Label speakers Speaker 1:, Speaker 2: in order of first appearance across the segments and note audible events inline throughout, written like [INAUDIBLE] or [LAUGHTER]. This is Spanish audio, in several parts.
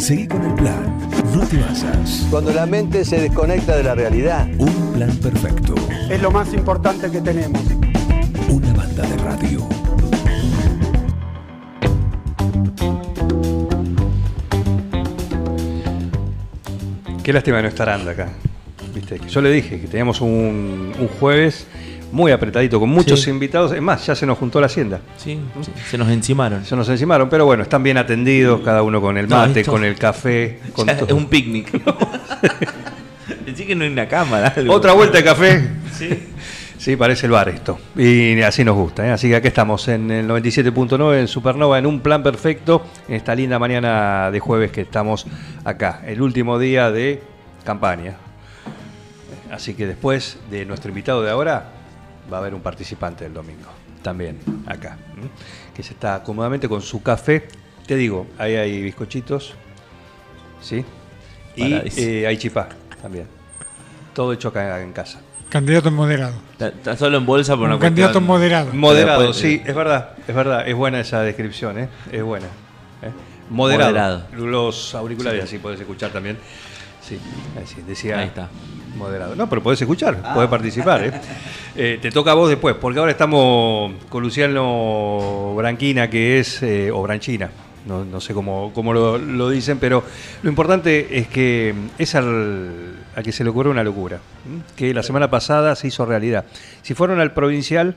Speaker 1: Seguí con el plan. No te basas.
Speaker 2: Cuando la mente se desconecta de la realidad.
Speaker 1: Un plan perfecto.
Speaker 3: Es lo más importante que tenemos.
Speaker 1: Una banda de radio.
Speaker 4: Qué lástima de no estar Anda acá. ¿Viste? Yo le dije que teníamos un, un jueves muy apretadito, con muchos
Speaker 5: Sí.
Speaker 4: invitados. Es más, ya se nos juntó la hacienda.
Speaker 5: Sí, sí, se nos encimaron.
Speaker 4: Se nos encimaron, pero bueno, están bien atendidos, cada uno con el
Speaker 5: No,
Speaker 4: mate,
Speaker 5: esto-
Speaker 4: con el café. [LAUGHS] Con todo.
Speaker 5: es un picnic. [LAUGHS] Decí que no hay una cámara. algo.
Speaker 4: Otra vuelta de café.
Speaker 5: Sí.
Speaker 4: Sí, parece el bar esto. Y así nos gusta. ¿eh? Así que aquí estamos en el 97.9 en Supernova, en un plan perfecto, en esta linda mañana de jueves que estamos acá, el último día de campaña. Así que después de nuestro invitado de ahora, va a haber un participante del domingo, también acá, que se está cómodamente con su café. Te digo, ahí hay bizcochitos, ¿sí? Y eh, hay chipá también. Todo hecho acá en casa.
Speaker 3: Candidato moderado.
Speaker 5: Está, solo en bolsa por una
Speaker 3: Un candidato
Speaker 5: cuestión-
Speaker 3: moderado.
Speaker 4: Moderado,
Speaker 5: Después,
Speaker 4: sí, es verdad, es verdad, es buena esa descripción, ¿eh? es buena. ¿eh? Moderado.
Speaker 5: Moderado.
Speaker 4: Los auriculares así podés escuchar también. Sí, decía.
Speaker 5: Ahí está.
Speaker 4: Moderado. No, pero podés escuchar, podés participar. ¿eh? [LAUGHS] Eh, te toca a vos después, porque ahora estamos con Luciano Branquina, que es, eh, o Branchina, no, no sé cómo, cómo lo, lo dicen, pero lo importante es que es al, al que se le ocurrió una locura, que la semana pasada se hizo realidad. Si fueron al provincial,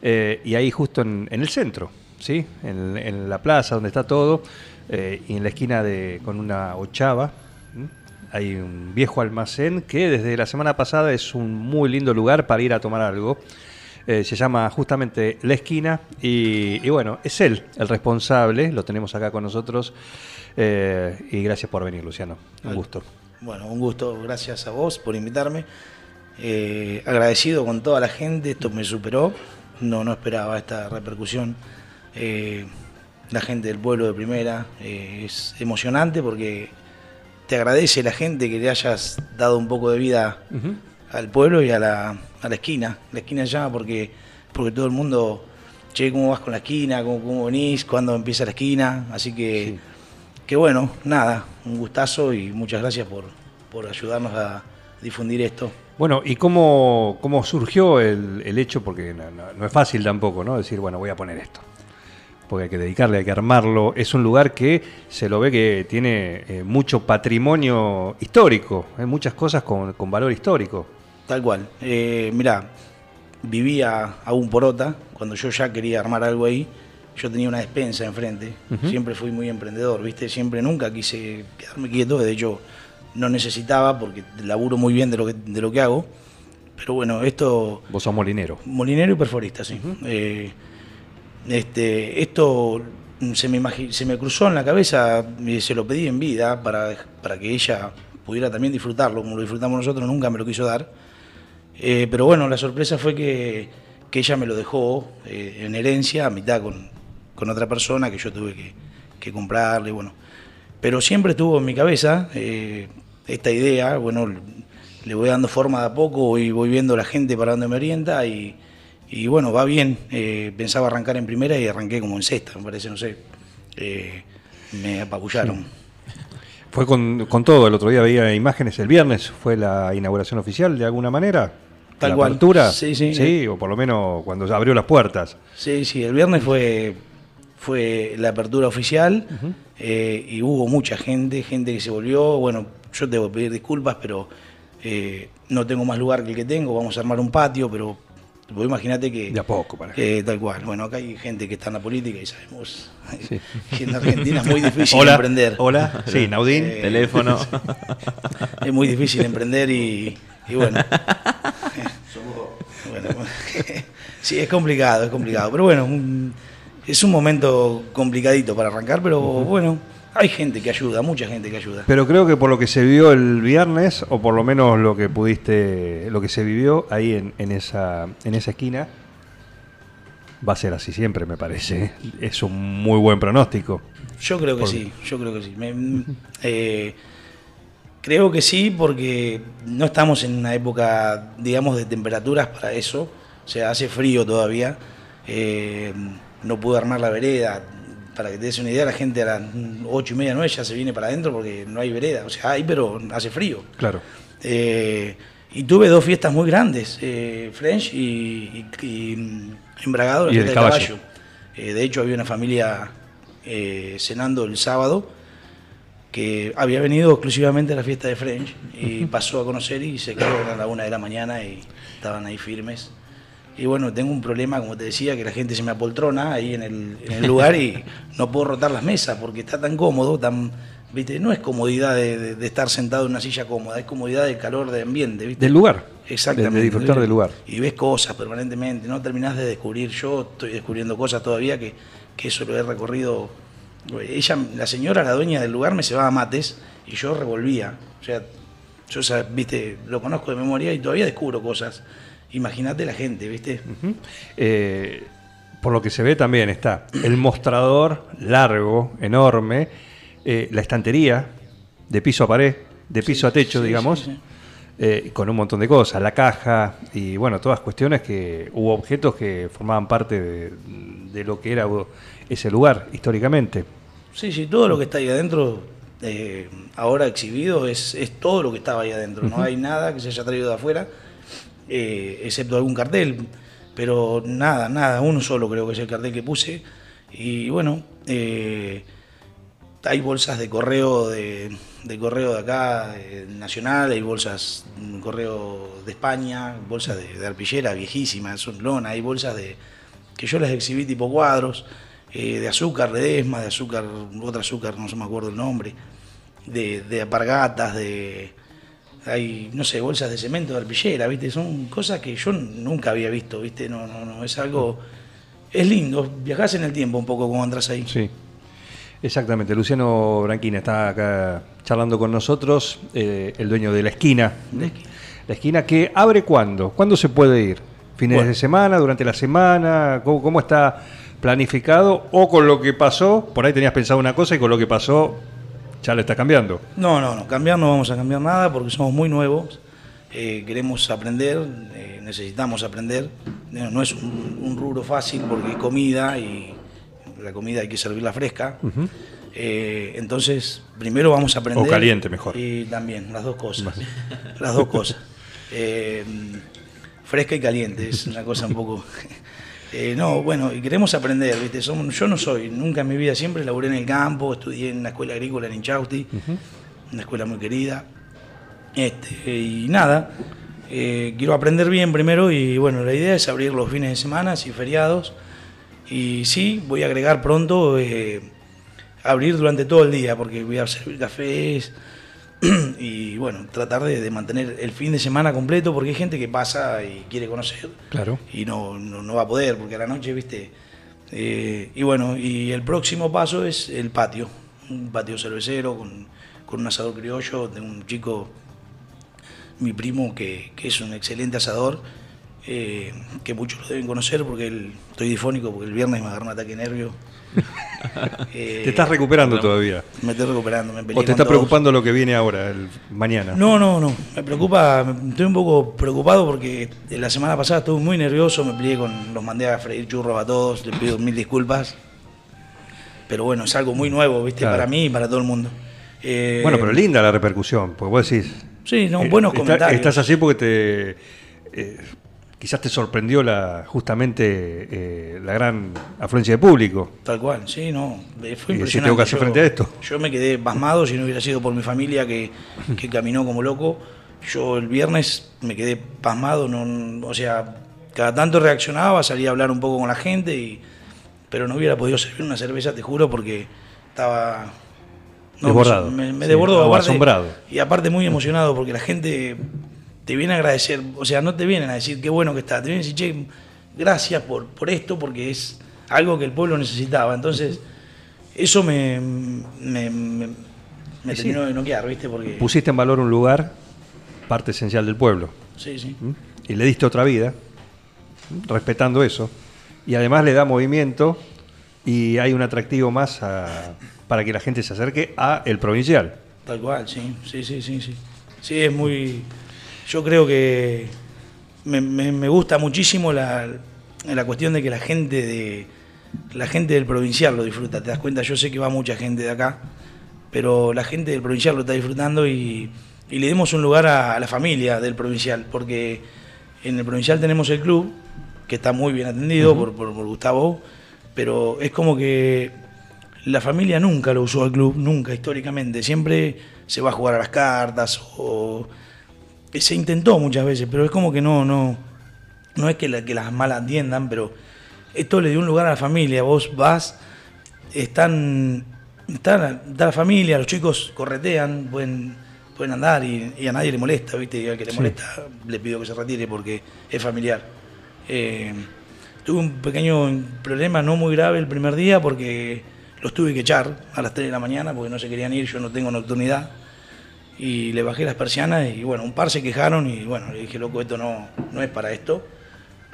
Speaker 4: eh, y ahí justo en, en el centro, ¿sí? En, en la plaza donde está todo, eh, y en la esquina de, con una ochava. Hay un viejo almacén que desde la semana pasada es un muy lindo lugar para ir a tomar algo. Eh, se llama justamente La Esquina y, y bueno, es él el responsable, lo tenemos acá con nosotros eh, y gracias por venir Luciano, un gusto.
Speaker 6: Bueno, un gusto, gracias a vos por invitarme. Eh, agradecido con toda la gente, esto me superó, no, no esperaba esta repercusión. La gente del pueblo de primera, es emocionante porque te agradece la gente que le hayas dado un poco de vida al pueblo y a la, a la esquina. La esquina llama porque, porque todo el mundo, che, ¿cómo vas con la esquina? ¿Cómo, cómo venís? ¿Cuándo empieza la esquina? Así que,
Speaker 4: Sí.
Speaker 6: que bueno, nada, un gustazo y muchas gracias por, por ayudarnos a difundir esto.
Speaker 4: Bueno, ¿y cómo, cómo surgió el, el hecho? Porque no, no- no es fácil tampoco, ¿no? Decir, bueno, voy a poner esto. Porque hay que dedicarle, hay que armarlo. Es un lugar que se lo ve que tiene eh, mucho patrimonio histórico, hay muchas cosas con, con valor histórico.
Speaker 6: Tal cual. Eh, mirá, vivía a un porota, cuando yo ya quería armar algo ahí, yo tenía una despensa enfrente, siempre fui muy emprendedor, ¿viste? Siempre nunca quise quedarme quieto, de hecho no necesitaba porque laburo muy bien de lo que, de lo que hago, pero bueno, esto,
Speaker 4: Vos sos molinero.
Speaker 6: molinero y perforista, sí. Eh, este, esto se me, cruzó en la cabeza, y se lo pedí en vida para, para que ella pudiera también disfrutarlo, como lo disfrutamos nosotros, nunca me lo quiso dar. Eh, pero bueno, la sorpresa fue que, que ella me lo dejó eh, en herencia, a mitad con, con otra persona que yo tuve que, que comprarle, bueno. Pero siempre estuvo en mi cabeza eh, esta idea, bueno, le- voy dando forma de a poco y voy viendo la gente para dónde me orienta y, y bueno, va bien. Eh, pensaba arrancar en primera y arranqué como en sexta, me parece, no sé. Eh, me apabullaron.
Speaker 4: Fue con, con todo, el otro día veía imágenes, el viernes fue la inauguración oficial de alguna manera.
Speaker 6: Tal
Speaker 4: la
Speaker 6: cual.
Speaker 4: apertura.
Speaker 6: Sí, sí.
Speaker 4: Sí, o por lo menos cuando se abrió las puertas.
Speaker 6: Sí, sí, el viernes fue, fue la apertura oficial eh, y hubo mucha gente, gente que se volvió. Bueno, yo que pedir disculpas, pero no tengo más lugar que el que tengo. Vamos a armar un patio, pero vos imaginate que.
Speaker 4: De a poco, para
Speaker 6: que tal cual. Bueno, acá hay gente que está en la política y sabemos
Speaker 4: Sí.
Speaker 6: que en Argentina es muy difícil
Speaker 4: Hola,
Speaker 6: emprender.
Speaker 4: hola, sí, Naudín.
Speaker 6: Eh,
Speaker 5: Teléfono. [LAUGHS]
Speaker 6: Es muy difícil emprender y, y bueno. Bueno, [LAUGHS] sí, es complicado, es complicado. Pero bueno, es un momento complicadito para arrancar, pero bueno, hay gente que ayuda, mucha gente que ayuda.
Speaker 4: Pero creo que por lo que se vio el viernes, o por lo menos lo que pudiste, lo que se vivió ahí en, en esa, en esa esquina, va a ser así siempre, me parece. ¿eh? Es un muy buen pronóstico.
Speaker 6: Yo creo que sí, yo creo que sí. Me- eh, creo que sí porque no estamos en una época, digamos, de temperaturas para eso. O sea, hace frío todavía. Eh, no pude armar la vereda. Para que te des una idea, la gente a las 8 y media, 9 ya se viene para adentro porque no hay vereda. O sea, hay, pero hace frío.
Speaker 4: Claro.
Speaker 6: Eh, y tuve dos fiestas muy grandes, eh, French y, y, y, mm, Embragado, la
Speaker 4: Y el
Speaker 6: fiesta del
Speaker 4: caballo.
Speaker 6: Eh, de hecho, había una familia cenando el sábado que había venido exclusivamente a la fiesta de French y pasó a conocer y se quedó a la una de la mañana y estaban ahí firmes. Y bueno, tengo un problema, como te decía, que la gente se me apoltrona ahí en el, en el lugar y [LAUGHS] no puedo rotar las mesas porque está tan cómodo, tan, ¿viste? No es comodidad de, de- de estar sentado en una silla cómoda, es comodidad del calor de ambiente, ¿viste?
Speaker 4: Del lugar.
Speaker 6: Exactamente.
Speaker 4: De, disfrutar del lugar.
Speaker 6: Y ves cosas permanentemente, no terminás de descubrir. Yo estoy descubriendo cosas todavía que, que eso lo he recorrido. Ella, la señora, la dueña del lugar, me llevaba mates y yo revolvía. O sea, yo, viste, lo conozco de memoria y todavía descubro cosas. Imagínate la gente, ¿viste?
Speaker 4: Eh, por lo que se ve también está el mostrador largo, enorme, eh, la estantería de piso a pared, de piso a techo,
Speaker 6: sí,
Speaker 4: digamos,
Speaker 6: sí,
Speaker 4: eh, con un montón de cosas, la caja y bueno, todas cuestiones que hubo objetos que formaban parte de, de lo que era ese lugar históricamente.
Speaker 6: Sí, sí, todo lo que está ahí adentro, eh, ahora exhibido, es, es todo lo que estaba ahí adentro. No hay nada que se haya traído de afuera, eh, excepto algún cartel. Pero nada, nada, uno solo creo que es el cartel que puse. Y bueno, eh, hay bolsas de correo de, de correo de acá, eh, nacional, hay bolsas de correo de España, bolsas de, de arpillera viejísimas, son lona, hay bolsas de que yo las exhibí tipo cuadros, eh, de azúcar, redesma, de azúcar, otra azúcar, no se me acuerdo el nombre, de, de apargatas, de hay, no sé, bolsas de cemento de arpillera, ¿viste? Son cosas que yo nunca había visto, ¿viste? No, no, no, es algo, es lindo, viajás en el tiempo un poco cuando entras ahí.
Speaker 4: Sí, exactamente. Luciano Branquina está acá charlando con nosotros, eh, el dueño de la esquina.
Speaker 6: La esquina.
Speaker 4: La esquina que abre cuándo? ¿Cuándo se puede ir? ¿Fines
Speaker 6: Bueno.
Speaker 4: de semana? ¿Durante la semana? ¿Cómo, cómo está planificado? ¿O con lo que pasó? Por ahí tenías pensado una cosa y con lo que pasó ya le está cambiando.
Speaker 6: No, no, no, cambiar no vamos a cambiar nada porque somos muy nuevos, eh, queremos aprender, eh, necesitamos aprender. No, no es un, un rubro fácil porque es comida y la comida hay que servirla fresca. Eh, entonces, primero vamos a aprender.
Speaker 4: O caliente, mejor.
Speaker 6: Y también, las dos cosas. Las dos cosas. [LAUGHS] Fresca y caliente, es una cosa un poco. [LAUGHS] Eh, no, bueno, y queremos aprender, ¿viste? Somos- yo no soy, nunca en mi vida siempre laburé en el campo, estudié en la escuela agrícola en Inchausti, una escuela muy querida. Este, y nada, eh, quiero aprender bien primero y bueno, la idea es abrir los fines de semana y feriados. Y sí, voy a agregar pronto eh, abrir durante todo el día porque voy a servir cafés [CLEARS THROAT] y bueno, tratar de, de mantener el fin de semana completo porque hay gente que pasa y quiere conocer
Speaker 4: Claro.
Speaker 6: y no, no, no va a poder porque a la noche, viste. Eh, y bueno, y el próximo paso es el patio, un patio cervecero con, con un asador criollo de un chico, mi primo, que, que es un excelente asador, eh, que muchos lo deben conocer porque estoy difónico porque el viernes me agarró un ataque nervio. [LAUGHS] Eh,
Speaker 4: Te estás recuperando todavía.
Speaker 6: Me estoy recuperando, me peleé
Speaker 4: ¿O te está
Speaker 6: todos.
Speaker 4: preocupando lo que viene ahora, el mañana?
Speaker 6: No, no, no. Me preocupa, estoy un poco preocupado porque la semana pasada estuve muy nervioso, me peleé con, los mandé a freír churros a todos, les pido mil disculpas. Pero bueno, es algo muy nuevo, ¿viste?
Speaker 4: Claro.
Speaker 6: Para mí y para todo el mundo. Eh,
Speaker 4: Bueno, pero linda la repercusión, porque vos decís...
Speaker 6: Sí, no, buenos
Speaker 4: está-
Speaker 6: comentarios.
Speaker 4: Estás así porque te... eh, quizás te sorprendió la justamente eh, la gran afluencia de público.
Speaker 6: Tal cual, sí, no. Fue impresionante.
Speaker 4: tengo que hacer
Speaker 6: Yo-
Speaker 4: frente a esto.
Speaker 6: Yo me quedé pasmado si no hubiera sido por mi familia que, que caminó como loco. Yo el viernes me quedé pasmado, no, o sea, cada tanto reaccionaba, salía a hablar un poco con la gente, y, pero no hubiera podido servir una cerveza, te juro, porque estaba...
Speaker 4: Desbordado.
Speaker 6: Me, me
Speaker 4: Sí,
Speaker 6: desbordó. aparte-
Speaker 4: asombrado.
Speaker 6: Y aparte muy emocionado, porque la gente te viene a agradecer, o sea, no te vienen a decir qué bueno que está, te vienen a decir, che, gracias por, por esto, porque es algo que el pueblo necesitaba. Entonces, eso me, me, me- me
Speaker 4: Sí.
Speaker 6: terminó de noquear, ¿viste? Porque,
Speaker 4: Pusiste en valor un lugar, parte esencial del pueblo,
Speaker 6: sí, sí.
Speaker 4: ¿m? y le diste otra vida, ¿m? respetando eso, y además le da movimiento y hay un atractivo más a- para que la gente se acerque a el provincial.
Speaker 6: Tal cual, sí, sí, sí, sí, sí. Sí, es muy... Yo creo que me, me- me gusta muchísimo la, la cuestión de que la gente de, la gente del provincial lo disfruta. Te das cuenta, yo sé que va mucha gente de acá, pero la gente del provincial lo está disfrutando y, y le demos un lugar a, a la familia del provincial, porque en el provincial tenemos el club, que está muy bien atendido por, por- por Gustavo, pero es como que la familia nunca lo usó al club, nunca históricamente. Siempre se va a jugar a las cartas o se intentó muchas veces, pero es como que no, no, no es que, la- que las malas atiendan, pero esto le dio un lugar a la familia. Vos vas, están, está, la- está la familia, los chicos corretean, pueden, pueden andar y, y a nadie le molesta, ¿viste? Y al que le
Speaker 4: Sí.
Speaker 6: molesta le pido que se retire porque es familiar. Eh, tuve un pequeño problema no muy grave el primer día porque los tuve que echar a las 3 de la mañana porque no se querían ir, yo no tengo nocturnidad. Y le bajé las persianas y bueno, un par se quejaron y bueno, le dije, loco, esto no, no es para esto.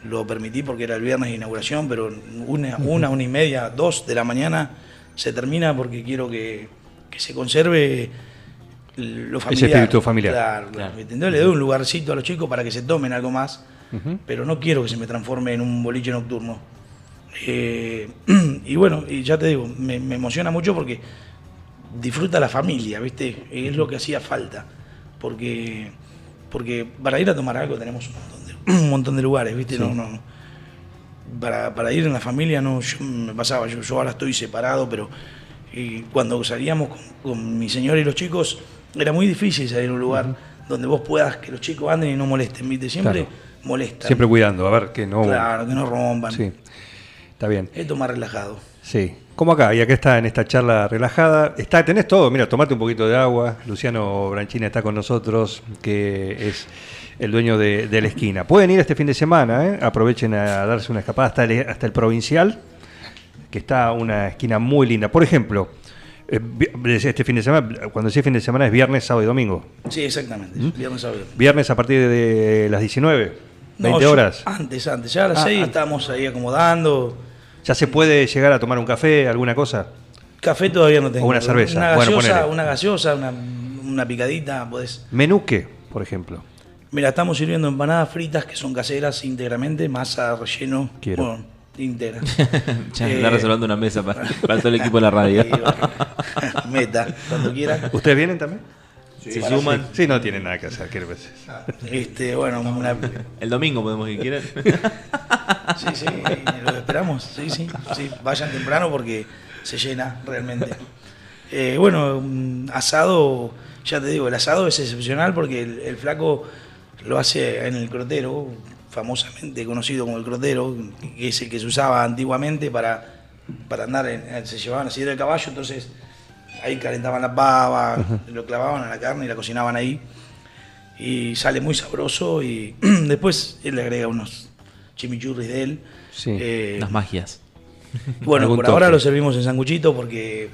Speaker 6: Lo permití porque era el viernes de inauguración, pero una, una, una y media, dos de la mañana se termina porque quiero que, que se conserve lo familiar.
Speaker 4: espíritu familiar.
Speaker 6: Claro, claro. Le doy un lugarcito a los chicos para que se tomen algo más, pero no quiero que se me transforme en un boliche nocturno. Eh, [CLEARS THROAT] y bueno, y ya te digo, me, me emociona mucho porque disfruta la familia, ¿viste? Es lo que hacía falta. Porque, porque para ir a tomar algo tenemos un montón de, [CLEARS THROAT] un montón de lugares, ¿viste? No, no, para, para ir en la familia no, yo me pasaba, yo, yo ahora estoy separado, pero y cuando salíamos con, con mi señora y los chicos, era muy difícil salir a un lugar donde vos puedas que los chicos anden y no molesten, ¿viste? Siempre
Speaker 4: Claro.
Speaker 6: molestan.
Speaker 4: Siempre cuidando, a ver que no.
Speaker 6: Claro, que no rompan.
Speaker 4: Sí, está bien.
Speaker 6: Esto más relajado.
Speaker 4: Sí, como acá, y acá está en esta charla relajada. Está, tenés todo, mira, tomate un poquito de agua. Luciano Branchina está con nosotros, que es el dueño de, de la esquina. Pueden ir este fin de semana, ¿eh? aprovechen a darse una escapada hasta el, hasta el provincial, que está una esquina muy linda. Por ejemplo, eh, este fin de semana, cuando decía fin de semana es viernes, sábado y domingo.
Speaker 6: Sí, exactamente.
Speaker 4: ¿Mm?
Speaker 6: Viernes a viernes.
Speaker 4: A partir de las 19, 20
Speaker 6: No, yo-
Speaker 4: horas.
Speaker 6: Antes, antes. Ya a las
Speaker 4: Ah,
Speaker 6: 6
Speaker 4: antes.
Speaker 6: estábamos ahí acomodando.
Speaker 4: ¿Ya se puede llegar a tomar un café, alguna cosa?
Speaker 6: Café todavía no tengo.
Speaker 4: O una cerveza.
Speaker 6: Una gaseosa, una, gaseosa una, una picadita, podés.
Speaker 4: Menú qué, por ejemplo.
Speaker 6: Mira, estamos sirviendo empanadas fritas que son caseras íntegramente, masa, relleno.
Speaker 4: Quiero.
Speaker 6: Bueno, íntegra. [LAUGHS]
Speaker 5: Ya
Speaker 6: Eh,
Speaker 5: está reservando una mesa para, para todo el [LAUGHS] equipo de la radio. [LAUGHS]
Speaker 6: Meta, cuando quieran.
Speaker 4: ¿Ustedes vienen también?
Speaker 5: Se suman.
Speaker 4: Sí, no tienen nada que hacer, quiero decir.
Speaker 6: Este, bueno, una,
Speaker 5: El domingo podemos ir, ¿quieren? [LAUGHS]
Speaker 6: Sí, sí, los esperamos, sí, sí, sí, vayan temprano porque se llena realmente. Eh, bueno, un asado, ya te digo, el asado es excepcional porque el, el flaco lo hace en el crotero, famosamente conocido como el crotero, que es el que se usaba antiguamente para, para andar, en, se llevaban así del caballo, entonces ahí calentaban la pava, lo clavaban a la carne y la cocinaban ahí y sale muy sabroso y [CLEARS THROAT] después él le agrega unos chimichurris de él.
Speaker 4: Sí.
Speaker 6: Eh,
Speaker 5: Las magias.
Speaker 6: bueno, por ahora lo servimos en sanguchito porque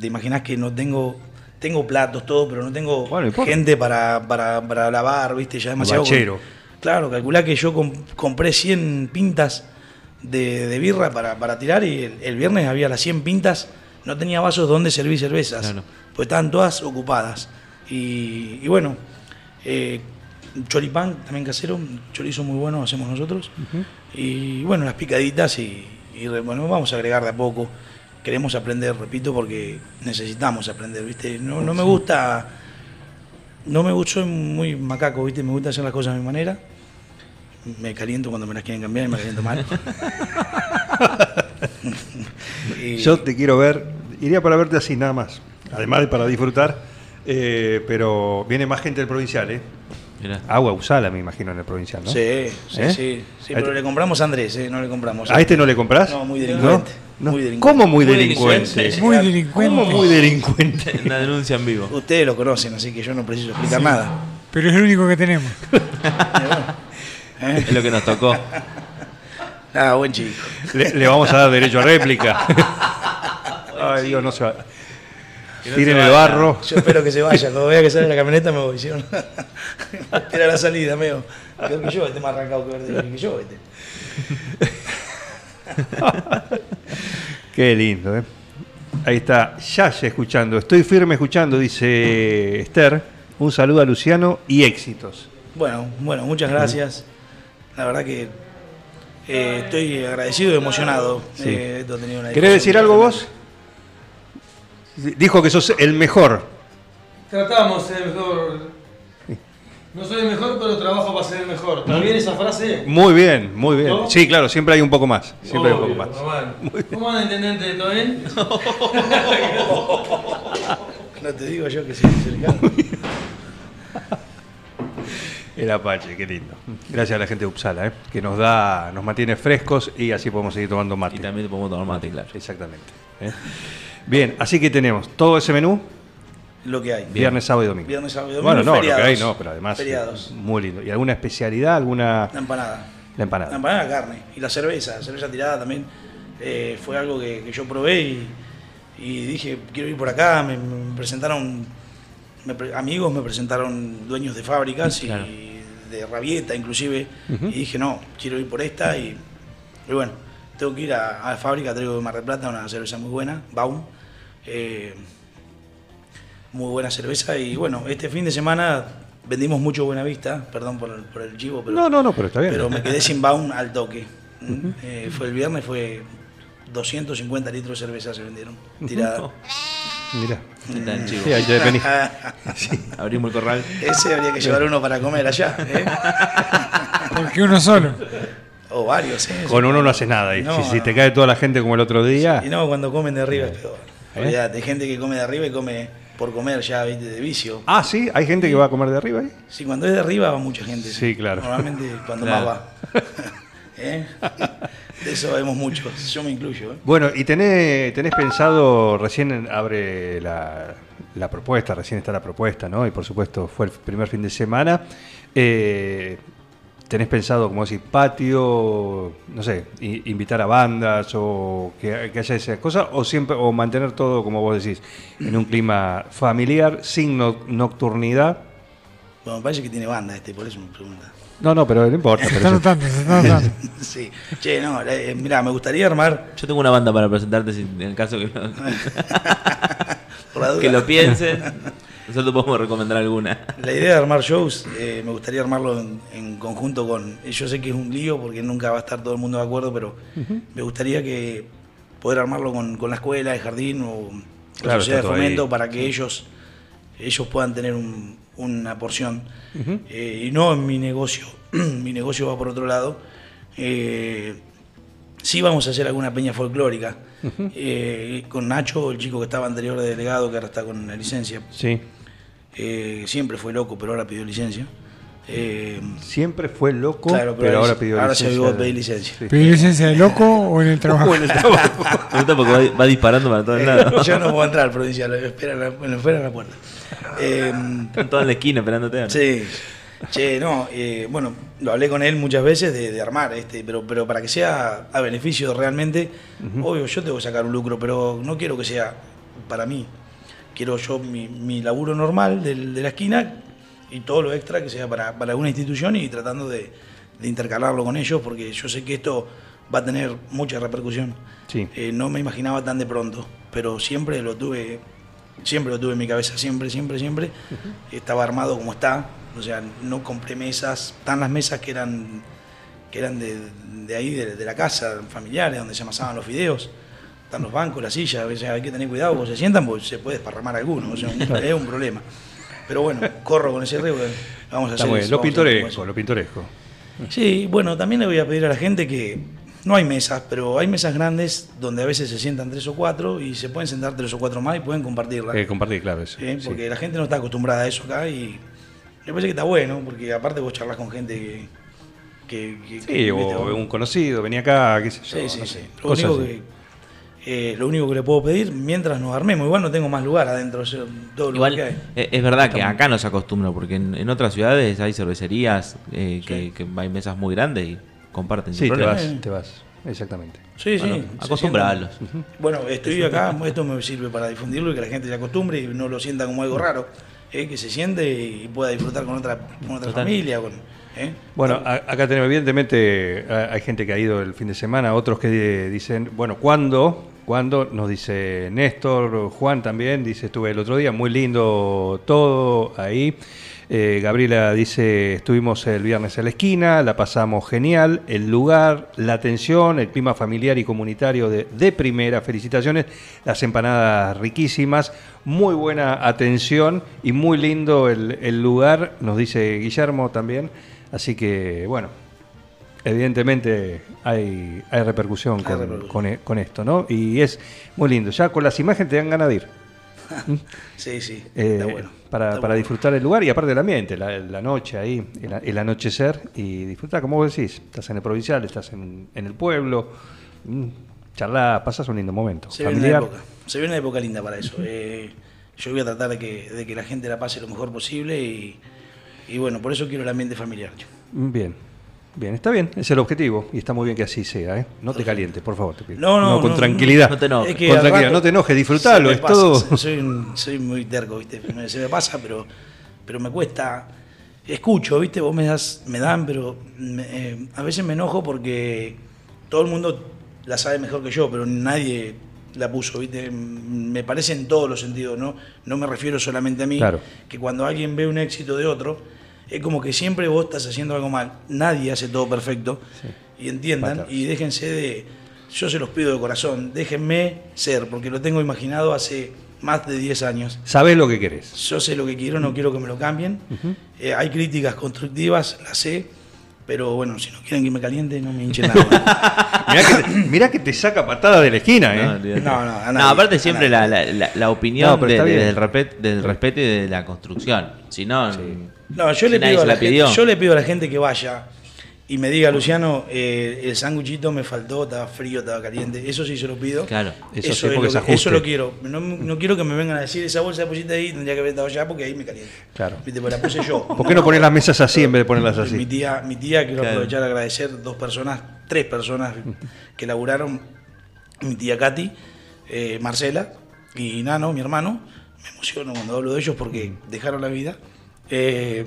Speaker 6: te imaginas que no tengo tengo platos, todo, pero no tengo
Speaker 4: Bueno,
Speaker 6: gente para, para, para lavar, ¿viste? Ya demasiado.
Speaker 4: bachero.
Speaker 6: Claro, calculá que yo com- compré 100 pintas de, de birra para, para tirar y el, el viernes había las 100 pintas, no tenía vasos donde servir cervezas,
Speaker 5: Claro.
Speaker 6: pues estaban todas ocupadas. Y, y bueno, eh, choripán también casero, chorizo muy bueno hacemos nosotros. Y bueno, las picaditas y, bueno, vamos a agregar de a poco. Queremos aprender, repito, porque necesitamos aprender, ¿viste? No, no me gusta, no me gusta, soy muy macaco, ¿viste? Me gusta hacer las cosas a mi manera. Me caliento cuando me las quieren cambiar y me caliento mal. [LAUGHS] Y- [LAUGHS]
Speaker 4: Yo te quiero ver, iría para verte así nada más, además de para disfrutar, eh, pero viene más gente del provincial, ¿eh?
Speaker 5: Mirá.
Speaker 4: Agua Usala, me imagino, en el provincial, ¿no?
Speaker 6: Sí, sí,
Speaker 4: ¿Eh?
Speaker 6: sí, sí, pero
Speaker 4: este-
Speaker 6: le compramos a Andrés, ¿eh? no le compramos.
Speaker 4: ¿A este no le comprás?
Speaker 6: No, muy delincuente.
Speaker 4: ¿No?
Speaker 6: Muy delincuente.
Speaker 4: ¿Cómo muy,
Speaker 5: Muy
Speaker 4: delincuente?
Speaker 5: delincuente.
Speaker 3: Muy delincuente.
Speaker 4: ¿Cómo muy delincuente? [LAUGHS]
Speaker 5: Una denuncia en vivo.
Speaker 6: Ustedes lo conocen, así que yo no preciso explicar nada.
Speaker 3: Pero es el único que tenemos. [LAUGHS]
Speaker 6: ¿Eh?
Speaker 5: Es lo que nos tocó.
Speaker 6: Ah, buen chico.
Speaker 4: Le, le vamos a dar derecho a réplica. [LAUGHS] Ay, Dios, no se va.
Speaker 5: No
Speaker 4: Tiren
Speaker 5: se
Speaker 4: el barro.
Speaker 6: Yo espero que se vaya. Cuando vea que sale la camioneta me voy. ¿sí? Era [LAUGHS] la salida, medio. Peor que yo, este más arrancado que verde que yo, este. [LAUGHS]
Speaker 4: Qué lindo, ¿eh? Ahí está Yaya escuchando. Estoy firme escuchando, dice Esther. Un saludo a Luciano y éxitos.
Speaker 6: Bueno, bueno, muchas gracias. La verdad que Eh, estoy agradecido y emocionado. Eh, esto ha tenido una
Speaker 4: ¿Querés decir algo vos? Dijo que sos el mejor.
Speaker 7: Tratamos de ser el mejor. No soy el mejor, pero trabajo para ser el mejor. ¿Está bien esa frase?
Speaker 4: Muy bien, muy bien.
Speaker 7: ¿No?
Speaker 4: Sí, claro, siempre hay un poco más. Siempre hay un poco
Speaker 7: Obvio,
Speaker 4: más.
Speaker 7: normal. [LAUGHS] ¿Cómo anda, intendente? ¿Todo bien? [LAUGHS]
Speaker 6: No te digo yo que sí, cercano. [LAUGHS]
Speaker 4: El Apache, qué lindo. Gracias a la gente de Uppsala, ¿eh? que nos da, nos mantiene frescos y así podemos seguir tomando mate.
Speaker 5: Y también podemos tomar mate, claro.
Speaker 4: Exactamente. ¿eh? Bien, así que tenemos todo ese menú,
Speaker 6: Lo que hay.
Speaker 4: viernes, sábado y domingo.
Speaker 6: Viernes, sábado y domingo.
Speaker 4: Bueno, no,
Speaker 6: feriados.
Speaker 4: lo que hay no, pero además eh,
Speaker 6: Feriados.
Speaker 4: muy lindo. ¿Y alguna especialidad, alguna
Speaker 6: La empanada.
Speaker 4: la empanada?
Speaker 6: La empanada de carne. Y la cerveza, la cerveza tirada también. eh, fue algo que, que yo probé y, y dije, quiero ir por acá. Me, me presentaron, me amigos me presentaron dueños de fábricas y de rabieta inclusive. Y dije, no, quiero ir por esta. Y, y bueno, tengo que ir a, a la fábrica, traigo de Mar del Plata una cerveza muy buena, Baum. eh, muy buena cerveza y bueno, este fin de semana vendimos mucho Buenavista, perdón por el, por el chivo, pero
Speaker 4: No, no, no, pero está bien.
Speaker 6: pero me quedé sin Baum al toque. Mm, eh, fue el viernes, fue 250 litros de cerveza se vendieron, [LAUGHS] tirada.
Speaker 4: Mirá. Sí, ahí te venís.
Speaker 5: Abrimos el corral.
Speaker 6: Ese habría que llevar uno para comer allá, ¿eh? [LAUGHS]
Speaker 3: Porque uno solo.
Speaker 6: O varios, ¿eh?
Speaker 4: Con uno no haces nada. Y
Speaker 6: No,
Speaker 4: si, si
Speaker 6: no.
Speaker 4: te cae toda la gente como el otro día,
Speaker 6: Y no, cuando comen de arriba es peor.
Speaker 4: ¿Eh?
Speaker 6: Hay gente que come de arriba y come por comer ya, ¿viste? De vicio.
Speaker 4: Ah, sí, hay gente que va a comer de arriba ahí.
Speaker 6: Sí, cuando es de arriba va mucha gente.
Speaker 4: Sí, claro.
Speaker 6: Normalmente cuando [LAUGHS]
Speaker 5: Claro.
Speaker 6: más va. [LAUGHS] ¿Eh? De eso vemos muchos, yo me incluyo. ¿eh?
Speaker 4: Bueno, y tenés, tenés pensado, recién abre la, la propuesta, recién está la propuesta, ¿no? Y por supuesto fue el primer fin de semana. Eh, ¿Tenés pensado, como decir, patio, no sé, invitar a bandas o que, que haya esas cosas? ¿O siempre, o mantener todo, como vos decís, en un clima familiar, sin no- nocturnidad?
Speaker 6: Bueno, me parece que tiene banda este, por eso me pregunta.
Speaker 4: No, no, pero no importa.
Speaker 3: Se
Speaker 4: pero
Speaker 3: está notando, se [LAUGHS] está notando.
Speaker 6: Sí. Che, no, eh, mira, me gustaría armar.
Speaker 5: Yo tengo una banda para presentarte si- en el caso que,
Speaker 6: duda, [LAUGHS]
Speaker 5: que lo piensen. Nosotros podemos recomendar alguna.
Speaker 6: La idea de armar shows, eh, me gustaría armarlo en, en conjunto con. Yo sé que es un lío porque nunca va a estar todo el mundo de acuerdo, pero me gustaría que poder armarlo con, con la escuela, el jardín o la
Speaker 4: Claro,
Speaker 6: sociedad de fomento
Speaker 4: ahí.
Speaker 6: para que ellos ellos puedan tener un- una porción. Eh, y no en mi negocio, [CLEARS THROAT] mi negocio va por otro lado. Eh, sí vamos a hacer alguna peña folclórica. Eh, con Nacho, el chico que estaba anterior de delegado, que ahora está con la licencia.
Speaker 4: Sí.
Speaker 6: Eh, siempre fue loco, pero ahora pidió licencia. Eh,
Speaker 4: Siempre fue loco,
Speaker 6: claro,
Speaker 4: pero, ahora pidió
Speaker 6: ahora
Speaker 4: licencia.
Speaker 6: se a
Speaker 4: de-
Speaker 6: pedir licencia.
Speaker 4: Sí.
Speaker 3: ¿Pedir licencia de loco o en el [LAUGHS] trabajo?
Speaker 5: Me gusta [LAUGHS] porque va, va disparando para todos lados.
Speaker 6: Yo no puedo entrar, provincial, me espera en la, me espera en la puerta. Eh, [LAUGHS]
Speaker 5: Están todos en la esquina esperándote. ¿no?
Speaker 6: sí. Che, no, eh, bueno, lo hablé con él muchas veces de, de armar, este, pero, pero para que sea a beneficio realmente, obvio, yo tengo que sacar un lucro, pero no quiero que sea para mí. Quiero yo mi, mi laburo normal del- de la esquina y todo lo extra que sea para, para una institución y tratando de, de intercalarlo con ellos, porque yo sé que esto va a tener mucha repercusión.
Speaker 4: Sí.
Speaker 6: Eh, no me imaginaba tan de pronto, pero siempre lo tuve, siempre lo tuve en mi cabeza, siempre, siempre, siempre. Estaba armado como está, o sea, no compré mesas, están las mesas que eran, que eran de, de ahí, de, de la casa, familiares, donde se amasaban los fideos. Están los bancos, las sillas, o sea, hay que tener cuidado cuando se sientan porque se puede esparramar alguno, o sea, es un problema. Pero bueno, corro con ese riesgo, que vamos a
Speaker 4: Está
Speaker 6: hacer eso,
Speaker 4: Lo pintoresco, lo pintoresco.
Speaker 6: Sí, bueno, también le voy a pedir a la gente que no hay mesas, pero hay mesas grandes donde a veces se sientan tres o cuatro y se pueden sentar tres o cuatro más y pueden compartirla.
Speaker 4: Eh, compartir, claro, eso.
Speaker 6: ¿eh?
Speaker 4: sí.
Speaker 6: Porque la gente no está acostumbrada a eso acá y me parece que está bueno, porque aparte vos charlas con gente que... que, que-
Speaker 4: Sí,
Speaker 6: que,
Speaker 4: o
Speaker 6: viste,
Speaker 4: un conocido, venía acá, qué sé yo.
Speaker 6: Sí, sí,
Speaker 4: no
Speaker 6: sí. Lo único, que, eh, lo único que le puedo pedir, mientras nos armemos, igual no tengo más lugar adentro, todo lugar que hay.
Speaker 5: eh, es verdad que acá no se acostumbra, porque en, en otras ciudades hay cervecerías eh, que, que hay mesas muy grandes y comparten
Speaker 4: Sí, te vas, te vas, exactamente.
Speaker 6: Sí, sí.
Speaker 5: Bueno,
Speaker 6: se
Speaker 5: acostumbralos.
Speaker 6: sientan- Bueno, estoy acá, esto me sirve para difundirlo y que la gente se acostumbre y no lo sienta como algo raro. ¿eh? Que se siente y pueda disfrutar con otra, con otra
Speaker 5: Total.
Speaker 6: familia. Con, ¿eh?
Speaker 4: Bueno, a- acá tenemos, evidentemente, hay gente que ha ido el fin de semana, otros que dicen, bueno, ¿cuándo? ¿Cuándo? Nos dice Néstor, Juan también, dice, estuve el otro día, muy lindo todo ahí. Eh, Gabriela dice, estuvimos el viernes en la esquina, la pasamos genial, el lugar, la atención, el clima familiar y comunitario de, de primera, felicitaciones, las empanadas riquísimas, muy buena atención y muy lindo el, el lugar, nos dice Guillermo también, así que bueno, evidentemente hay, hay repercusión,
Speaker 6: Hay
Speaker 4: con,
Speaker 6: repercusión.
Speaker 4: con e- con esto, ¿no? Y es muy lindo, ya con las imágenes te dan ganas de ir. [LAUGHS]
Speaker 6: Sí, sí,
Speaker 4: Eh,
Speaker 6: está bueno.
Speaker 4: para,
Speaker 6: Está
Speaker 4: para
Speaker 6: bueno.
Speaker 4: disfrutar el lugar y aparte del ambiente, la, la noche ahí, el, el anochecer y disfrutar, como vos decís, estás en el provincial, estás en, en el pueblo, mm, charlás, pasas un lindo momento.
Speaker 6: Se viene, una época, se viene una época linda para eso. Eh, yo voy a tratar de que, de que la gente la pase lo mejor posible y, y bueno, por eso quiero el ambiente familiar.
Speaker 4: Bien, bien, está bien, es el objetivo y está muy bien que así sea, ¿eh? No te calientes, por favor, te pido.
Speaker 6: No, no,
Speaker 4: con
Speaker 6: no,
Speaker 4: tranquilidad.
Speaker 5: no te enojes.
Speaker 6: Es que
Speaker 4: con tranquilidad, no te enojes, disfrutalo, es
Speaker 6: pasa,
Speaker 4: todo.
Speaker 6: Soy, soy muy terco, ¿viste? Se me pasa, pero, pero me cuesta. Escucho, ¿viste? Vos me das, me dan, pero me- eh, a veces me enojo porque todo el mundo la sabe mejor que yo, pero nadie la puso, ¿viste? Me parece en todos los sentidos, ¿no? No me refiero solamente a mí,
Speaker 4: Claro.
Speaker 6: que cuando alguien ve un éxito de otro, es como que siempre vos estás haciendo algo mal. Nadie hace todo perfecto. Y entiendan, y déjense de. Yo se los pido de corazón, déjenme ser, porque lo tengo imaginado hace más de 10 años.
Speaker 4: Sabés lo que querés.
Speaker 6: Yo sé lo que quiero, no quiero que me lo cambien. Eh, hay críticas constructivas, las sé, pero bueno, si no quieren que me caliente, no me hinchen nada. [LAUGHS]
Speaker 4: Mirá que, te, mirá que te saca patada de la esquina, ¿eh?
Speaker 5: No.
Speaker 6: No, no, a
Speaker 5: No,
Speaker 6: nadie,
Speaker 5: aparte
Speaker 6: a
Speaker 5: siempre
Speaker 6: nadie.
Speaker 5: la, la, la- la opinión
Speaker 4: No,
Speaker 5: de- del, repet- del respeto y de la construcción. Si no,
Speaker 6: No, yo
Speaker 5: si
Speaker 6: le, pido a la gente, yo le pido a la gente que vaya y me diga, Luciano, eh, el sanguchito me faltó, estaba frío, estaba caliente. Eso sí se lo pido.
Speaker 5: Claro.
Speaker 4: Eso
Speaker 6: Eso,
Speaker 4: sí,
Speaker 6: es lo,
Speaker 4: se
Speaker 6: que- eso lo quiero. No, no quiero que me vengan a decir, esa bolsa la pusiste ahí, tendría que haber estado allá porque ahí me caliente.
Speaker 4: Claro.
Speaker 6: Pues la puse yo. [LAUGHS]
Speaker 4: ¿Por qué no poner las mesas así en vez de ponerlas
Speaker 6: Mi
Speaker 4: así?
Speaker 6: tía, mi tía quiero
Speaker 5: Claro.
Speaker 6: aprovechar a agradecer dos personas, tres personas que laburaron. Mi tía Katy, eh, Marcela y Nano, mi hermano. Me emociono cuando hablo de ellos porque dejaron la vida. Eh,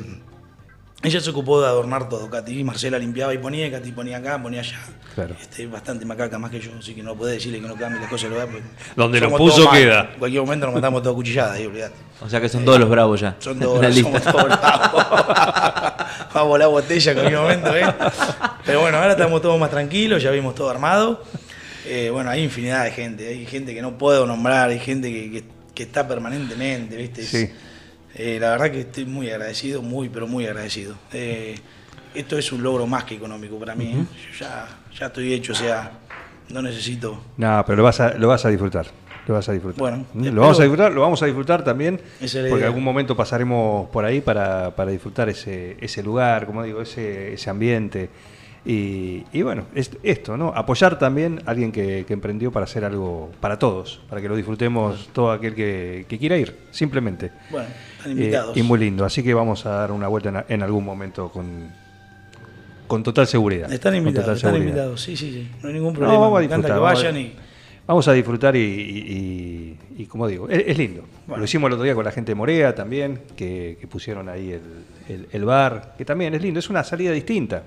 Speaker 6: ella se ocupó de adornar todo, Katy. Marcela limpiaba y ponía, Katy ponía acá, ponía allá.
Speaker 4: Claro.
Speaker 6: Este, bastante macaca más que yo, así que no puede decirle que no cambie las cosas. Lo da,
Speaker 4: Donde lo
Speaker 6: somos
Speaker 4: puso
Speaker 6: todos mal.
Speaker 4: queda.
Speaker 6: En cualquier momento nos matamos todos cuchilladas ahí, olvidate.
Speaker 5: O sea que son todos los bravos ya.
Speaker 6: Son
Speaker 5: En
Speaker 6: dos [LAUGHS]
Speaker 5: la
Speaker 6: horas,
Speaker 5: lista.
Speaker 6: somos todos bravos. [LAUGHS] Vamos a volar botella en cualquier momento, ¿eh? Pero bueno, ahora estamos todos más tranquilos, ya vimos todo armado. Eh, bueno, hay infinidad de gente, hay gente que no puedo nombrar, hay gente que, que- que está permanentemente, ¿viste? Es-
Speaker 4: Sí.
Speaker 6: Eh, la verdad que estoy muy agradecido, muy, pero muy agradecido. Eh, esto es un logro más que económico para mí. ¿eh? Yo ya, ya estoy hecho, o sea, no necesito.
Speaker 4: No, pero lo vas a, lo vas a disfrutar. Lo vas a disfrutar.
Speaker 6: Bueno,
Speaker 4: ¿Mm? lo vamos a disfrutar, lo vamos a disfrutar también, porque
Speaker 6: idea.
Speaker 4: algún momento pasaremos por ahí para, para disfrutar ese, ese lugar, como digo, ese, ese ambiente. Y, y bueno, es, esto, ¿no? Apoyar también a alguien que, que emprendió para hacer algo para todos, para que lo disfrutemos todo aquel que, que quiera ir, simplemente.
Speaker 6: Bueno, están
Speaker 4: Eh,
Speaker 6: invitados.
Speaker 4: y muy lindo, así que vamos a dar una vuelta en, en algún momento con, con total seguridad.
Speaker 6: Están invitados, están
Speaker 4: seguridad.
Speaker 6: invitados, sí, sí, sí. No hay ningún
Speaker 4: No,
Speaker 6: problema.
Speaker 4: vamos a
Speaker 6: Me encanta que
Speaker 4: disfrutar, vamos a-
Speaker 6: vayan y.
Speaker 4: Vamos a disfrutar y, y- y- y como digo, es, es lindo.
Speaker 6: Bueno.
Speaker 4: Lo hicimos el otro día con la gente de Morea también, que, que pusieron ahí el, el- el bar, que también es lindo, es una salida distinta.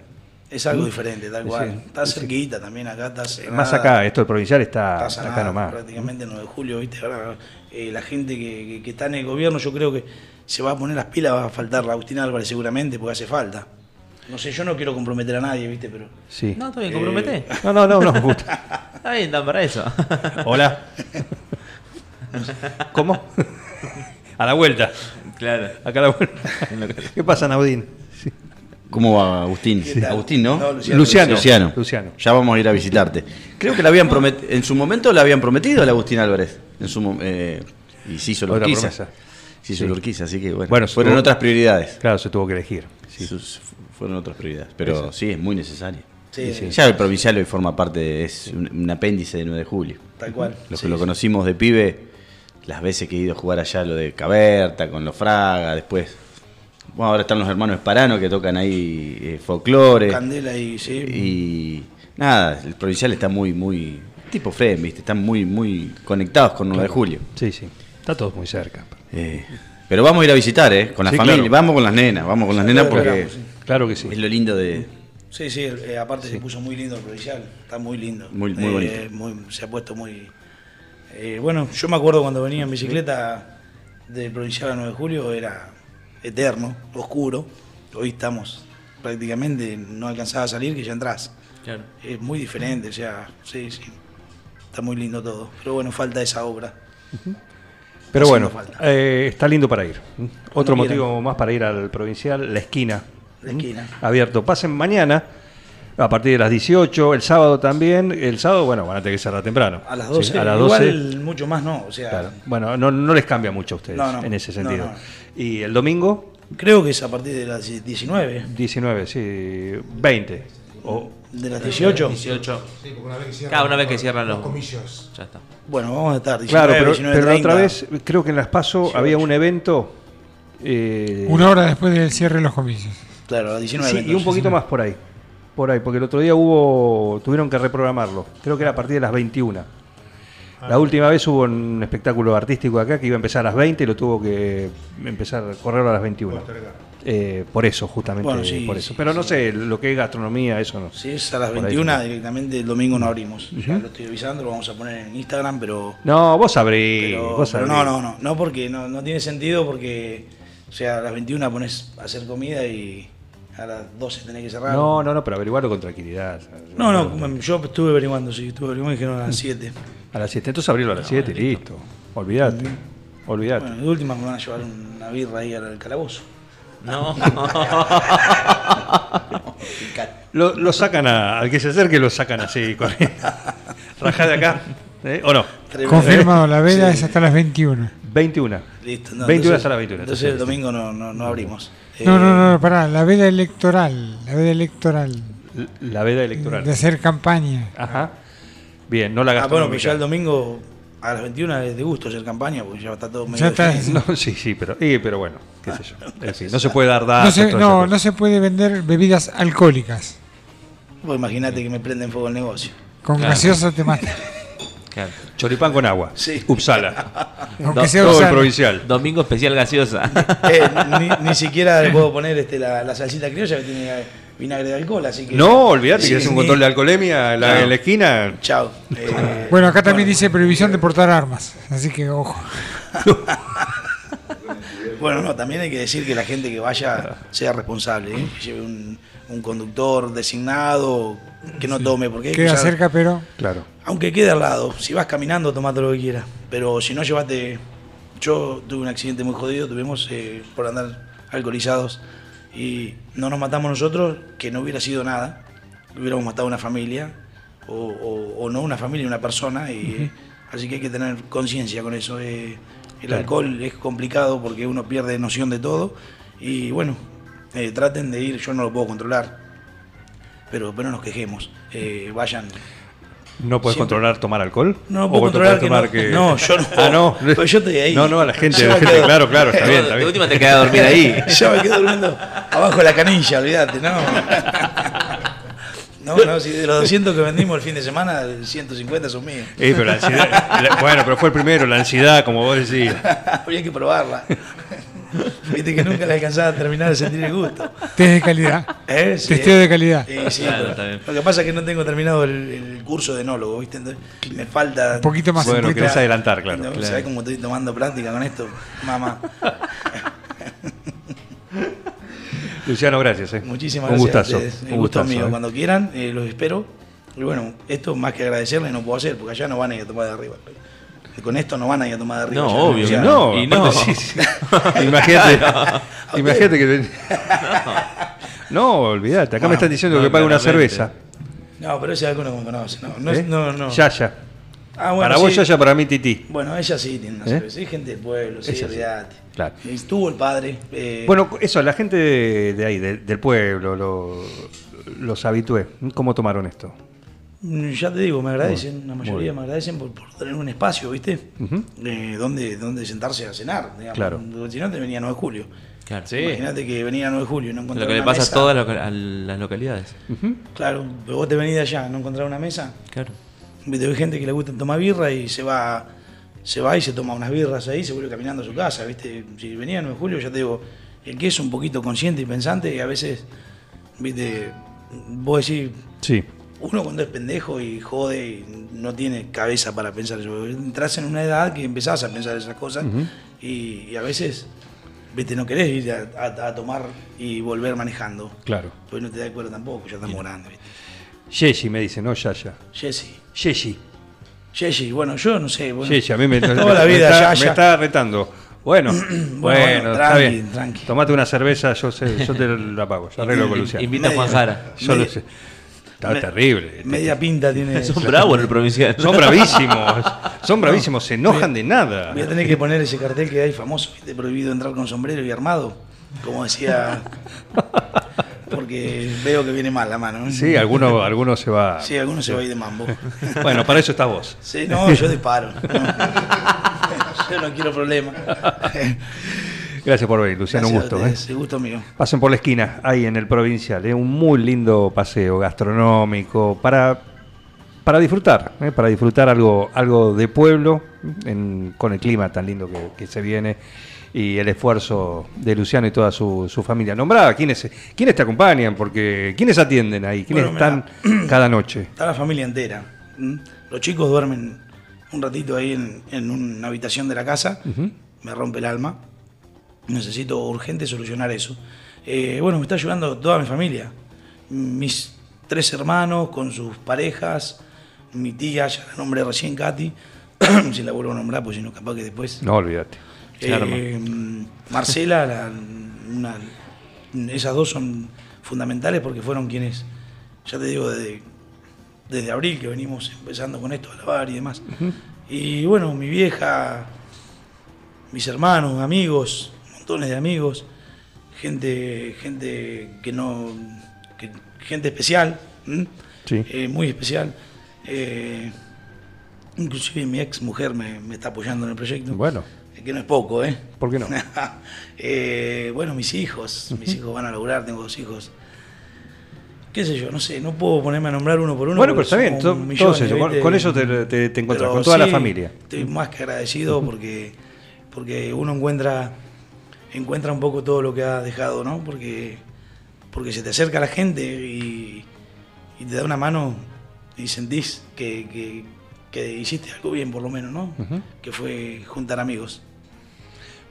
Speaker 6: Es algo diferente, tal cual.
Speaker 4: sí.
Speaker 6: Está cerquita también acá, está
Speaker 4: Más
Speaker 6: Sanada,
Speaker 4: acá, esto el provincial está,
Speaker 6: está
Speaker 4: acá
Speaker 6: Sanada,
Speaker 4: nomás.
Speaker 6: prácticamente 9 de julio, ¿viste? Ahora eh, la gente que, que- que está en el gobierno, yo creo que se va a poner las pilas, va a faltar la Agustín Álvarez seguramente, porque hace falta. No sé, yo no quiero comprometer a nadie, ¿viste? Pero
Speaker 4: Sí.
Speaker 5: No, está bien, compromete.
Speaker 4: No, no, no, no, me gusta. [LAUGHS]
Speaker 5: Está bien, están para eso.
Speaker 4: Hola. ¿Cómo? [LAUGHS] A la vuelta.
Speaker 5: claro.
Speaker 4: Acá a la vuelta. ¿Qué pasa, Naudín? Sí.
Speaker 8: ¿Cómo va Agustín? Agustín, ¿no?
Speaker 6: No, Luciano.
Speaker 4: Luciano.
Speaker 8: Luciano.
Speaker 4: Luciano.
Speaker 8: Ya vamos a ir a visitarte. Creo que le habían promet- en su momento le habían prometido al Agustín Álvarez. En su eh, y se hizo la
Speaker 4: Otra
Speaker 8: Urquiza.
Speaker 4: promesa.
Speaker 8: Se hizo
Speaker 4: Sí.
Speaker 8: la Urquiza, así que bueno.
Speaker 4: Bueno,
Speaker 8: fueron otras prioridades.
Speaker 4: Claro, se tuvo que elegir. Sí.
Speaker 8: Sus- fueron otras prioridades. Pero sí, es muy necesario.
Speaker 6: sí, sí,
Speaker 8: Ya el provincial hoy forma parte, de- es un, un apéndice de 9 de julio.
Speaker 6: tal cual.
Speaker 8: Los
Speaker 6: Sí,
Speaker 8: que lo
Speaker 6: sí.
Speaker 8: conocimos de pibe, las veces que he ido a jugar allá, lo de Caberta, con los Fraga, después. Bueno, ahora están los hermanos Esparano que tocan ahí eh, folclore.
Speaker 6: Candela y sí.
Speaker 8: Y nada, el provincial está muy, muy. Tipo Fred, ¿viste? Están muy, muy conectados con 9 de julio.
Speaker 4: Sí, sí. Está todo muy cerca.
Speaker 8: Eh, pero vamos a ir a visitar, ¿eh? Con la
Speaker 4: Sí,
Speaker 8: familia.
Speaker 4: claro.
Speaker 8: Vamos con las nenas, vamos con las nenas
Speaker 6: Claro,
Speaker 8: porque
Speaker 6: claro, sí.
Speaker 4: Claro que sí.
Speaker 8: es lo lindo de.
Speaker 6: Sí, sí, eh, aparte se puso muy lindo el provincial, está muy lindo.
Speaker 8: Muy- muy
Speaker 6: Eh,
Speaker 8: bonito.
Speaker 6: muy- se ha puesto muy, Eh, bueno, yo me acuerdo cuando venía en bicicleta del provincial a 9 de julio, era eterno, oscuro. Hoy estamos prácticamente, no alcanzaba a salir que ya entras.
Speaker 5: Claro.
Speaker 6: Es muy diferente, o sea, sí, sí. Está muy lindo todo. Pero bueno, falta esa obra.
Speaker 4: Pero bueno,
Speaker 6: falta.
Speaker 4: eh, está lindo para ir. Otro
Speaker 6: quieran.
Speaker 4: motivo más para ir al provincial, la esquina.
Speaker 6: La esquina.
Speaker 4: Abierto. Pasen mañana a partir de las 18, el sábado también. El sábado, bueno, van a tener que cerrar temprano.
Speaker 6: A las
Speaker 4: Sí,
Speaker 6: 12.
Speaker 4: a las 12.
Speaker 6: Igual mucho más no, o sea,
Speaker 4: Claro. Bueno, no, no les cambia mucho a ustedes
Speaker 6: No, no.
Speaker 4: en ese
Speaker 6: No,
Speaker 4: sentido. Y el domingo,
Speaker 6: creo que es a partir de las 19.
Speaker 4: 19, sí, 20. O,
Speaker 6: De las 18.
Speaker 5: 18.
Speaker 9: Sí, porque una vez que cierran,
Speaker 5: Cada una vez que cierran los,
Speaker 9: comicios.
Speaker 5: Ya está.
Speaker 6: Bueno, vamos a estar 19,
Speaker 4: claro, pero,
Speaker 6: 19,
Speaker 4: pero la
Speaker 6: 30.
Speaker 4: otra vez, creo que en las PASO había un evento. eh,
Speaker 3: Una hora después del cierre de los comicios.
Speaker 6: Claro, a las 19.
Speaker 4: Sí, y un poquito más por ahí. Por ahí, porque el otro día hubo. Tuvieron que reprogramarlo. Creo que era a partir de las 21.
Speaker 6: Ah.
Speaker 4: La última vez hubo un espectáculo artístico acá que iba a empezar a las 20 y lo tuvo que empezar a correrlo a las 21. Eh, por eso, justamente.
Speaker 6: Bueno, sí,
Speaker 4: por eso.
Speaker 6: sí,
Speaker 4: Pero no sé, lo que es gastronomía, eso no.
Speaker 6: Si es a las
Speaker 4: Por ahí
Speaker 6: 21,
Speaker 4: sí.
Speaker 6: directamente el domingo no abrimos. Ya lo estoy avisando, lo vamos a poner en Instagram, pero.
Speaker 4: No, vos sabrís.
Speaker 6: pero,
Speaker 4: vos
Speaker 6: pero
Speaker 4: sabrís.
Speaker 6: no, no, no. No, porque no, no tiene sentido, porque. O sea, a las 21 pones a hacer comida y a las 12 tenés que cerrar.
Speaker 4: No, no, no, pero averiguarlo con tranquilidad.
Speaker 6: no, no, yo estuve averiguando, sí, estuve averiguando y dijeron a las 7.
Speaker 4: A las 7, entonces abrirlo a las 7 y listo. Olvídate. Olvídate.
Speaker 6: Bueno, de última me van a llevar una birra ahí al calabozo.
Speaker 5: No. [LAUGHS]
Speaker 4: Lo, lo sacan a, al que se acerque, lo sacan así, corriendo. [LAUGHS] Rajá de acá, ¿eh? ¿o no?
Speaker 3: Confirmado, la veda
Speaker 6: Sí.
Speaker 3: es hasta las 21.
Speaker 4: 21.
Speaker 6: Listo, no,
Speaker 4: 21
Speaker 6: entonces-
Speaker 4: hasta las 21.
Speaker 6: Entonces el domingo no, no, no abrimos.
Speaker 3: No,
Speaker 6: Eh,
Speaker 3: no, no, pará, la veda electoral, la veda electoral,
Speaker 4: La veda electoral.
Speaker 3: de hacer campaña.
Speaker 4: Ajá. Bien, no la
Speaker 6: Ah, bueno,
Speaker 4: gastronómica.
Speaker 6: pues ya el domingo a las 21 es de gusto hacer campaña, porque ya está todo medio
Speaker 3: Ya está. [LAUGHS]
Speaker 4: No, sí, sí, pero, sí, pero bueno, qué sé yo. [LAUGHS] En fin, no se puede dar datos.
Speaker 3: No se, no, no se puede vender bebidas alcohólicas.
Speaker 6: Vos imagínate que me prenden fuego el negocio.
Speaker 3: Con
Speaker 5: Claro.
Speaker 3: gaseosa te mata. [LAUGHS]
Speaker 5: Claro.
Speaker 4: Choripán con agua.
Speaker 6: Sí.
Speaker 4: Uppsala. [LAUGHS]
Speaker 3: Aunque
Speaker 5: Do-
Speaker 3: sea
Speaker 4: Todo el provincial.
Speaker 5: Domingo especial gaseosa.
Speaker 6: Eh, ni, ni siquiera le puedo poner este, la, la salsita criolla que tiene vinagre de alcohol, así que.
Speaker 4: No, olvídate
Speaker 6: Sí,
Speaker 4: que es un control de alcoholemia en la,
Speaker 5: Claro.
Speaker 4: en la esquina.
Speaker 6: Chao. Eh, [LAUGHS]
Speaker 3: Bueno, acá también dice prohibición de portar armas, así que ojo.
Speaker 6: Bueno, no, también hay que decir que la gente que vaya sea responsable, ¿eh? que lleve un, un conductor designado, que no tome, porque hay que
Speaker 3: Queda
Speaker 6: usar-
Speaker 3: cerca, pero
Speaker 4: Claro.
Speaker 6: Aunque quede al lado, si vas caminando, tomate lo que quieras. Pero si no, llévate. Yo tuve un accidente muy jodido, tuvimos eh, por andar alcoholizados y no nos matamos nosotros, que no hubiera sido nada. Hubiéramos matado una familia, o, o- o no una familia, una persona. Y, Así que hay que tener conciencia con eso. eh. el alcohol es complicado porque uno pierde noción de todo. Y bueno, eh, traten de ir, yo no lo puedo controlar. Pero, pero no nos quejemos. Eh, vayan
Speaker 4: ¿No puedes
Speaker 6: Siempre.
Speaker 4: controlar tomar alcohol?
Speaker 6: No,
Speaker 4: ¿O
Speaker 6: puedo controlar que
Speaker 4: tomar
Speaker 6: no. No, yo no. [LAUGHS]
Speaker 4: Ah, no. [LAUGHS]
Speaker 6: Pero yo estoy ahí.
Speaker 4: No, no, a la [LAUGHS] gente, la gente,
Speaker 6: quedo-
Speaker 4: claro, claro, está bien, está bien.
Speaker 5: última te quedas a dormir ahí.
Speaker 6: Yo me quedo durmiendo abajo de la canilla, olvídate, ¿no? No, no, si de los 200 que vendimos el fin de semana, 150 son míos.
Speaker 4: Eh, pero la ansiedad, la- bueno, pero fue el primero, la ansiedad, como vos decís.
Speaker 6: Habría que probarla. [LAUGHS] Viste que nunca le alcanzaba a terminar de sentir el gusto.
Speaker 3: test de calidad. [LAUGHS]
Speaker 6: ¿Eh? Sí,
Speaker 3: Testeo
Speaker 6: eh.
Speaker 3: de calidad.
Speaker 6: Sí, sí,
Speaker 5: Claro,
Speaker 6: pero
Speaker 5: está bien.
Speaker 6: Lo que pasa es que no tengo terminado el, el curso de enólogo, ¿viste? Entonces, me falta.
Speaker 3: Un poquito más.
Speaker 4: Bueno, querés adelantar, claro.
Speaker 6: No,
Speaker 4: claro.
Speaker 6: ¿Sabés cómo estoy tomando práctica con esto? Mamá. [LAUGHS]
Speaker 4: Luciano, gracias. eh.
Speaker 6: Muchísimas
Speaker 4: Un
Speaker 6: gracias. a
Speaker 4: gustazo.
Speaker 6: El
Speaker 4: un
Speaker 6: gusto
Speaker 4: gustazo,
Speaker 6: mío.
Speaker 4: eh.
Speaker 6: Cuando quieran, eh, los espero. Y bueno, esto más que agradecerles no puedo hacer, porque allá no van a ir a tomar de arriba. Con esto no van a ir a tomar de arriba.
Speaker 5: No,
Speaker 6: ya,
Speaker 5: obvio,
Speaker 4: No,
Speaker 5: Y no.
Speaker 4: sí, sí. [LAUGHS] Imagínate, [LAUGHS] imagínate que. [LAUGHS] No, olvídate. Acá me están diciendo
Speaker 5: no,
Speaker 4: que pague una cerveza.
Speaker 6: No, pero ese alguno me conoce. No, no, es-
Speaker 4: ¿eh?
Speaker 6: no, no.
Speaker 4: Yaya.
Speaker 6: Ah, bueno,
Speaker 4: para vos,
Speaker 6: sí.
Speaker 4: Yaya, para mí, Titi.
Speaker 6: Bueno, ella sí tiene una
Speaker 4: ¿Eh?
Speaker 6: cerveza. Es gente del pueblo, sí, olvídate.
Speaker 4: Claro.
Speaker 6: Estuvo el padre. eh,
Speaker 4: Bueno, eso, la gente de, de ahí, de- del pueblo, lo- los habitué. ¿Cómo tomaron esto?
Speaker 6: Ya te digo, me agradecen, la mayoría me agradecen por, por tener un espacio, ¿viste? Eh, donde, donde sentarse a cenar, digamos.
Speaker 4: Claro.
Speaker 6: Si no, te venía 9 de julio.
Speaker 5: Claro.
Speaker 6: Imagínate que venía 9 de julio y no encontrar
Speaker 5: Lo que le pasa
Speaker 6: mesa.
Speaker 5: a todas las loca- a las localidades.
Speaker 6: Claro, pero vos te venís de allá, no encontrar una mesa.
Speaker 5: Claro.
Speaker 6: Viste, hay gente que le gusta tomar birra y se va se va y se toma unas birras ahí y se vuelve caminando a su casa, ¿viste? Si venía 9 de julio, ya te digo, el que es un poquito consciente y pensante, a veces, ¿viste? Vos decís,
Speaker 4: Sí.
Speaker 6: Uno cuando es pendejo y jode y no tiene cabeza para pensar eso. Entras en una edad que empezás a pensar esas cosas y, y a veces, viste, no querés ir a, a- a tomar y volver manejando.
Speaker 4: Claro.
Speaker 6: Pues no te das cuenta tampoco, ya estamos grandes, viste.
Speaker 4: Yeshi me dice, no Yaya.
Speaker 6: Jesse.
Speaker 4: Yeshi.
Speaker 6: Yeshi, bueno, yo no sé. Bueno,
Speaker 4: Yeshi, a mí me, [LAUGHS]
Speaker 6: toda
Speaker 4: me está, me retando. Bueno, [CLEARS THROAT] bueno,
Speaker 6: bueno,
Speaker 4: está
Speaker 6: tranqui,
Speaker 4: bien.
Speaker 6: tranqui.
Speaker 4: Tomate una cerveza, yo sé, yo te la pago, yo arreglo con Luciano.
Speaker 5: Invita a Juan Jara.
Speaker 4: Yo lo sé. Está
Speaker 6: me-
Speaker 4: terrible.
Speaker 6: Media pinta tiene. [LAUGHS]
Speaker 5: Son bravos en el provincial.
Speaker 4: Son bravísimos, [LAUGHS] son bravísimos, se enojan de nada.
Speaker 6: Voy a tener que poner ese cartel que hay famoso, ¿viste? prohibido entrar con sombrero y armado, como decía, porque veo que viene mal la mano.
Speaker 4: Sí, alguno, alguno se va.
Speaker 6: Sí, alguno se va a ir de mambo.
Speaker 4: Bueno, para eso estás vos.
Speaker 6: Sí, no, yo disparo. [LAUGHS] yo no quiero problemas.
Speaker 4: Gracias por venir, Luciano, un
Speaker 6: Gracias
Speaker 4: gusto. ¿eh?
Speaker 6: ustedes, el gusto mío.
Speaker 4: Pasen por la esquina, ahí en el provincial. Es un muy lindo paseo gastronómico para, para disfrutar, ¿eh? para disfrutar algo, algo de pueblo en- con el clima tan lindo que, que se viene y el esfuerzo de Luciano y toda su, su familia. Nombrada, ¿quiénes, ¿quiénes te acompañan? Porque ¿quiénes atienden ahí? ¿Quiénes
Speaker 6: Bueno,
Speaker 4: están cada noche?
Speaker 6: Está la familia entera. Los chicos duermen un ratito ahí en, en una habitación de la casa. Me rompe el alma. Necesito urgente solucionar eso. Eh, bueno, me está ayudando toda mi familia. Mis tres hermanos con sus parejas. Mi tía, ya la nombré recién, Katy. [CLEARS THROAT] si la vuelvo a nombrar, pues si no, capaz que después.
Speaker 4: No, olvídate.
Speaker 6: Eh, Marcela, la- una- esas dos son fundamentales porque fueron quienes, ya te digo, desde, desde abril que venimos empezando con esto, a lavar y demás. Y bueno, mi vieja, mis hermanos, amigos, montones de amigos, gente, gente que no, que- gente especial. Eh, muy especial. Eh, inclusive mi ex mujer me, me está apoyando en el proyecto.
Speaker 4: Bueno,
Speaker 6: Que no es poco, ¿eh?
Speaker 4: ¿por qué no? [LAUGHS]
Speaker 6: Eh, bueno, mis hijos, mis hijos van a lograr, tengo dos hijos. ¿Qué sé yo? No sé, no puedo ponerme a nombrar uno por uno.
Speaker 4: Bueno, pero está bien, to-
Speaker 6: millones,
Speaker 4: todos ellos, con, con eso te, te,
Speaker 6: Pero
Speaker 4: con toda la familia.
Speaker 6: Estoy más que agradecido porque, porque uno encuentra, encuentra un poco todo lo que ha dejado, ¿no? Porque, porque se te acerca la gente y, y te da una mano y sentís que, que- que hiciste algo bien, por lo menos, ¿no? Que fue juntar amigos.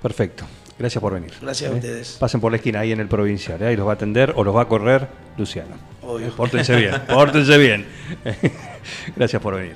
Speaker 4: Perfecto. Gracias por venir.
Speaker 6: Gracias a
Speaker 4: ¿Eh?
Speaker 6: ustedes.
Speaker 4: Pasen por la esquina ahí en el provincial. ¿eh? Ahí los va a atender o los va a correr Luciano.
Speaker 6: Obvio.
Speaker 4: ¿Eh? Pórtense bien, pórtense bien. [LAUGHS] [LAUGHS] Gracias por venir.